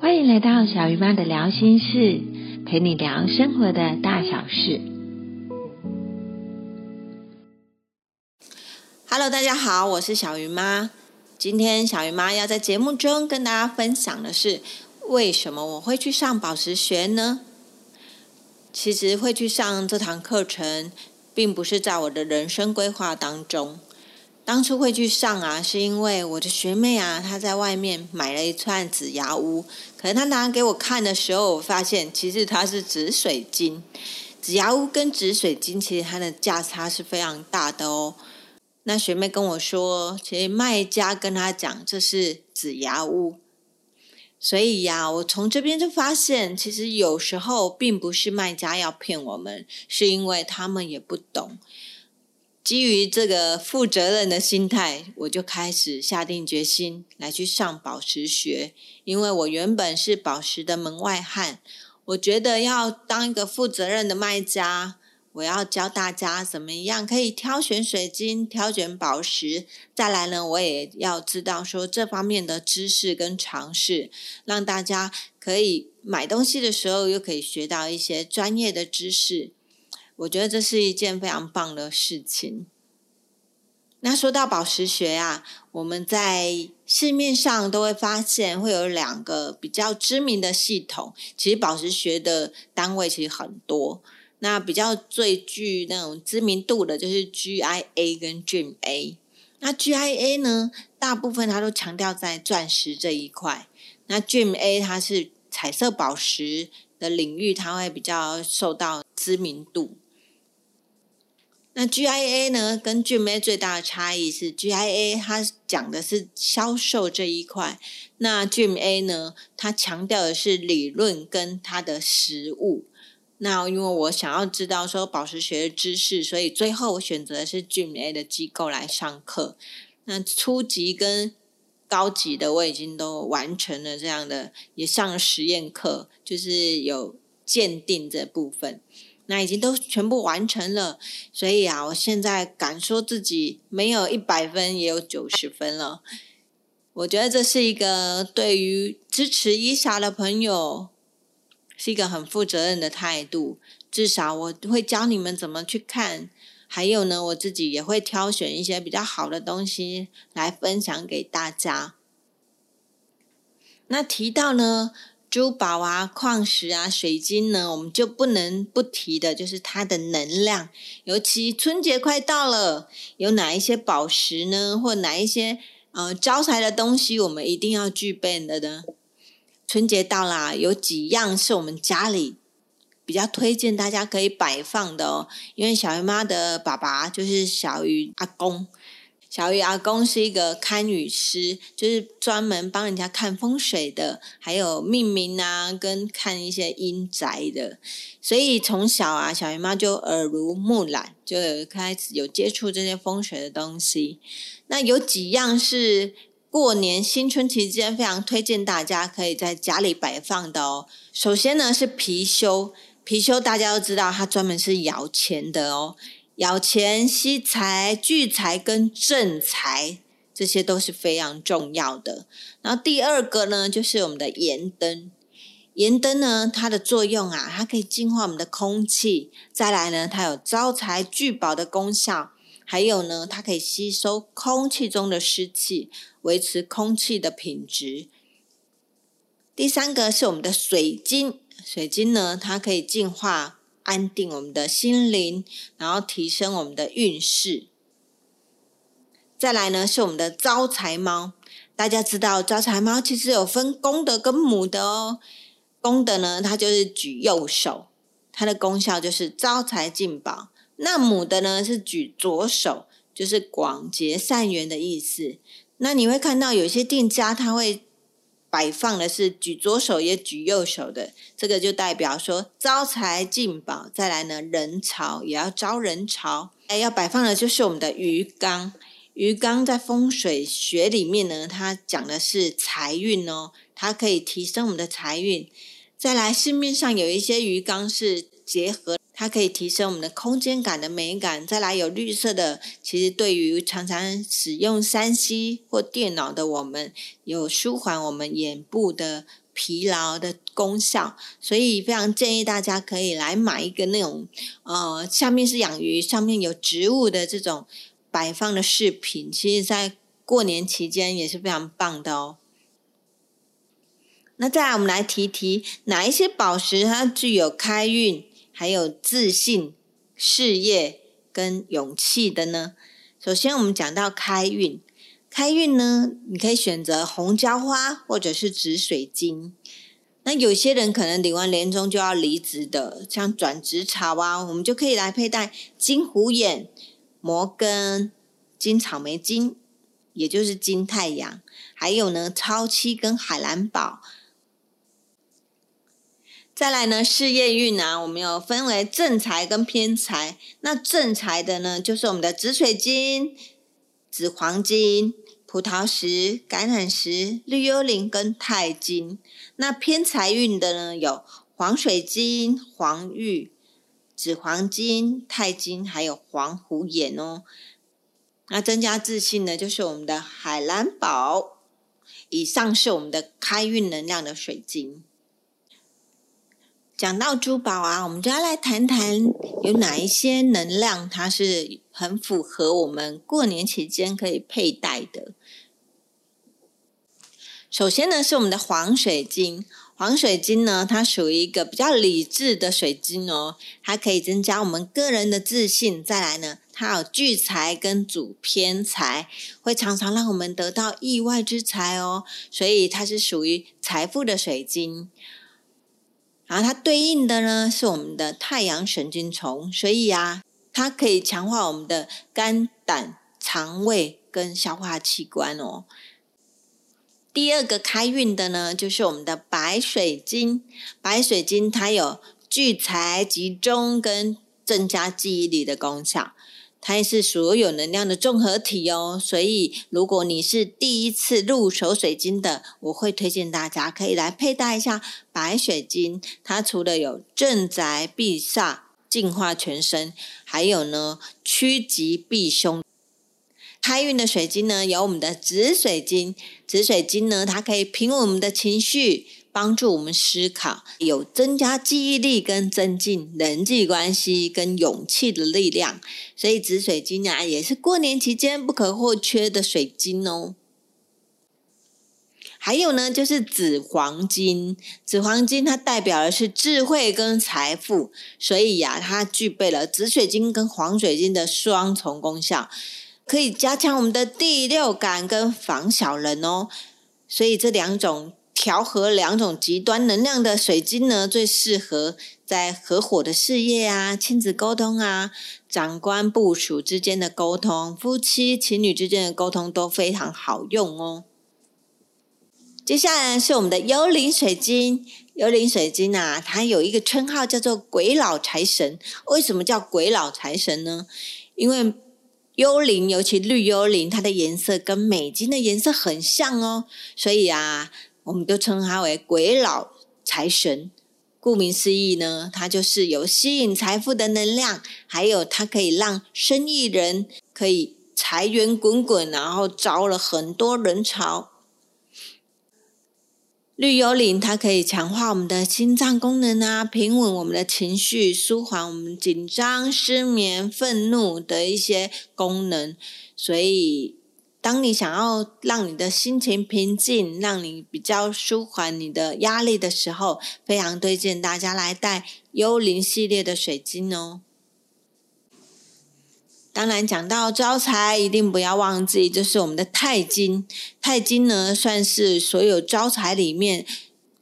欢迎来到小鱼妈的聊心事，陪你聊生活的大小事。Hello，大家好，我是小鱼妈。今天小鱼妈要在节目中跟大家分享的是，为什么我会去上宝石学呢？其实会去上这堂课程，并不是在我的人生规划当中。当初会去上啊，是因为我的学妹啊，她在外面买了一串紫牙乌，可是她拿给我看的时候，我发现其实它是紫水晶。紫牙乌跟紫水晶其实它的价差是非常大的哦。那学妹跟我说，其实卖家跟她讲这是紫牙乌。所以呀，我从这边就发现，其实有时候并不是卖家要骗我们，是因为他们也不懂。基于这个负责任的心态，我就开始下定决心来去上宝石学。因为我原本是宝石的门外汉，我觉得要当一个负责任的卖家。我要教大家怎么样可以挑选水晶、挑选宝石。再来呢，我也要知道说这方面的知识跟常识，让大家可以买东西的时候又可以学到一些专业的知识。我觉得这是一件非常棒的事情。那说到宝石学啊，我们在市面上都会发现会有两个比较知名的系统。其实宝石学的单位其实很多。那比较最具那种知名度的就是 GIA 跟 GMA。那 GIA 呢，大部分它都强调在钻石这一块。那 GMA 它是彩色宝石的领域，它会比较受到知名度。那 GIA 呢，跟 GMA 最大的差异是，GIA 它讲的是销售这一块，那 GMA 呢，它强调的是理论跟它的实物。那因为我想要知道说宝石学的知识，所以最后我选择的是 GMA 的机构来上课。那初级跟高级的我已经都完成了，这样的也上了实验课，就是有鉴定这部分，那已经都全部完成了。所以啊，我现在敢说自己没有一百分，也有九十分了。我觉得这是一个对于支持伊莎的朋友。是一个很负责任的态度，至少我会教你们怎么去看，还有呢，我自己也会挑选一些比较好的东西来分享给大家。那提到呢，珠宝啊、矿石啊、水晶呢，我们就不能不提的，就是它的能量。尤其春节快到了，有哪一些宝石呢，或哪一些呃招财的东西，我们一定要具备的呢？春节到啦，有几样是我们家里比较推荐大家可以摆放的哦。因为小鱼妈的爸爸就是小鱼阿公，小鱼阿公是一个堪舆师，就是专门帮人家看风水的，还有命名啊，跟看一些阴宅的。所以从小啊，小鱼妈就耳濡目染，就开始有接触这些风水的东西。那有几样是。过年新春期间，非常推荐大家可以在家里摆放的哦。首先呢是貔貅，貔貅大家都知道，它专门是摇钱的哦，咬钱吸财、聚财跟正财，这些都是非常重要的。然后第二个呢，就是我们的盐灯，盐灯呢它的作用啊，它可以净化我们的空气，再来呢，它有招财聚宝的功效。还有呢，它可以吸收空气中的湿气，维持空气的品质。第三个是我们的水晶，水晶呢，它可以净化、安定我们的心灵，然后提升我们的运势。再来呢，是我们的招财猫。大家知道，招财猫其实有分公的跟母的哦。公的呢，它就是举右手，它的功效就是招财进宝。那母的呢是举左手，就是广结善缘的意思。那你会看到有些店家他会摆放的是举左手也举右手的，这个就代表说招财进宝。再来呢，人潮也要招人潮。哎，要摆放的就是我们的鱼缸。鱼缸在风水学里面呢，它讲的是财运哦，它可以提升我们的财运。再来，市面上有一些鱼缸是结合。它可以提升我们的空间感的美感。再来有绿色的，其实对于常常使用三 C 或电脑的我们，有舒缓我们眼部的疲劳的功效。所以非常建议大家可以来买一个那种，呃，下面是养鱼，上面有植物的这种摆放的饰品。其实，在过年期间也是非常棒的哦。那再来，我们来提提哪一些宝石它具有开运、还有自信、事业跟勇气的呢？首先，我们讲到开运，开运呢，你可以选择红椒花或者是紫水晶。那有些人可能领完年终就要离职的，像转职潮啊，我们就可以来佩戴金虎眼、摩根、金草莓金，也就是金太阳，还有呢，超七跟海蓝宝。再来呢，事业运啊，我们有分为正财跟偏财。那正财的呢，就是我们的紫水晶、紫黄金、葡萄石、橄榄石、绿幽灵跟钛金。那偏财运的呢，有黄水晶、黄玉、紫黄金、钛金，还有黄虎眼哦。那增加自信的，就是我们的海蓝宝。以上是我们的开运能量的水晶。讲到珠宝啊，我们就要来谈谈有哪一些能量，它是很符合我们过年期间可以佩戴的。首先呢，是我们的黄水晶。黄水晶呢，它属于一个比较理智的水晶哦，它可以增加我们个人的自信。再来呢，它有聚财跟主偏财，会常常让我们得到意外之财哦，所以它是属于财富的水晶。然后它对应的呢是我们的太阳神经丛，所以啊，它可以强化我们的肝胆肠胃跟消化器官哦。第二个开运的呢，就是我们的白水晶。白水晶它有聚财、集中跟增加记忆力的功效。它也是所有能量的综合体哦，所以如果你是第一次入手水晶的，我会推荐大家可以来佩戴一下白水晶。它除了有镇宅避煞、净化全身，还有呢趋吉避凶。开运的水晶呢，有我们的紫水晶。紫水晶呢，它可以平稳我们的情绪。帮助我们思考，有增加记忆力跟增进人际关系跟勇气的力量，所以紫水晶啊也是过年期间不可或缺的水晶哦。还有呢，就是紫黄金，紫黄金它代表的是智慧跟财富，所以呀，它具备了紫水晶跟黄水晶的双重功效，可以加强我们的第六感跟防小人哦。所以这两种。调和两种极端能量的水晶呢，最适合在合伙的事业啊、亲子沟通啊、长官部署之间的沟通、夫妻情侣之间的沟通都非常好用哦。接下来是我们的幽灵水晶，幽灵水晶啊，它有一个称号叫做“鬼老财神”。为什么叫鬼老财神呢？因为幽灵，尤其绿幽灵，它的颜色跟美金的颜色很像哦，所以啊。我们都称它为鬼佬财神，顾名思义呢，它就是有吸引财富的能量，还有它可以让生意人可以财源滚滚，然后招了很多人潮。绿幽灵它可以强化我们的心脏功能啊，平稳我们的情绪，舒缓我们紧张、失眠、愤怒的一些功能，所以。当你想要让你的心情平静，让你比较舒缓你的压力的时候，非常推荐大家来带幽灵系列的水晶哦。当然，讲到招财，一定不要忘记，就是我们的钛金。钛金呢，算是所有招财里面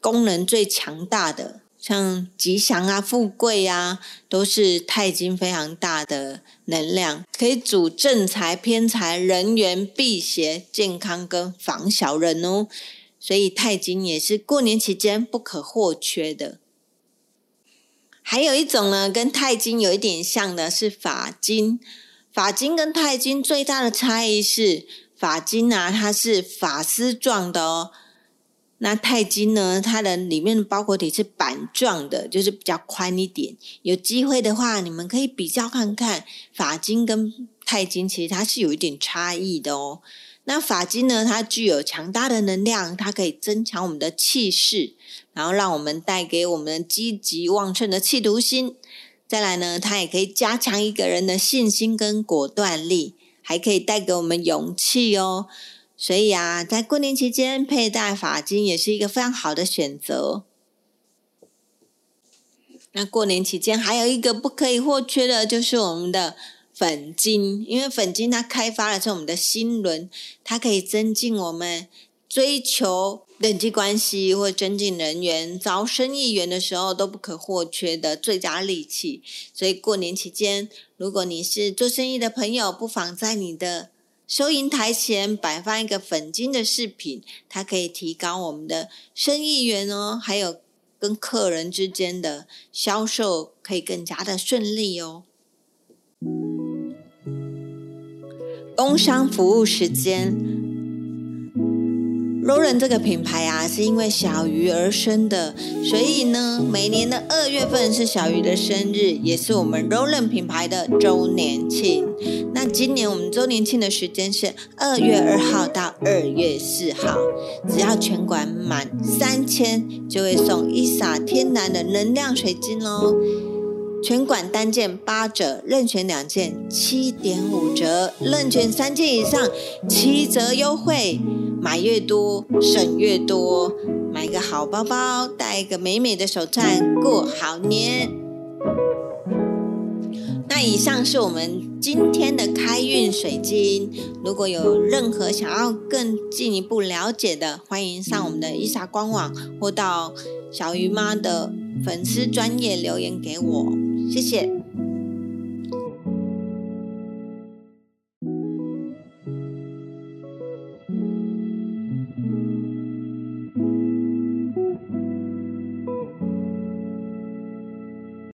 功能最强大的。像吉祥啊、富贵啊，都是钛金非常大的能量，可以主正财、偏财、人缘、辟邪、健康跟防小人哦。所以钛金也是过年期间不可或缺的。还有一种呢，跟钛金有一点像的是法金。法金跟钛金最大的差异是，法金啊，它是法丝状的哦。那钛金呢，它的里面的包裹体是板状的，就是比较宽一点。有机会的话，你们可以比较看看法金跟钛金，其实它是有一点差异的哦。那法金呢，它具有强大的能量，它可以增强我们的气势，然后让我们带给我们积极旺盛的企图心。再来呢，它也可以加强一个人的信心跟果断力，还可以带给我们勇气哦。所以啊，在过年期间佩戴发金也是一个非常好的选择。那过年期间还有一个不可以或缺的，就是我们的粉金，因为粉金它开发的是我们的心轮，它可以增进我们追求。人际关系或增进人缘、招生意缘的时候都不可或缺的最佳利器。所以过年期间，如果你是做生意的朋友，不妨在你的收银台前摆放一个粉金的饰品，它可以提高我们的生意员哦，还有跟客人之间的销售可以更加的顺利哦。工商服务时间。罗伦这个品牌啊，是因为小鱼而生的，所以呢，每年的二月份是小鱼的生日，也是我们罗伦品牌的周年庆。那今年我们周年庆的时间是二月二号到二月四号，只要全馆满三千，就会送伊莎天然的能量水晶哦。全馆单件八折，任选两件七点五折，任选三件以上七折优惠。买越多省越多，买个好包包，带一个美美的手串，过好年。那以上是我们今天的开运水晶。如果有任何想要更进一步了解的，欢迎上我们的伊莎官网或到小鱼妈的粉丝专业留言给我。谢谢。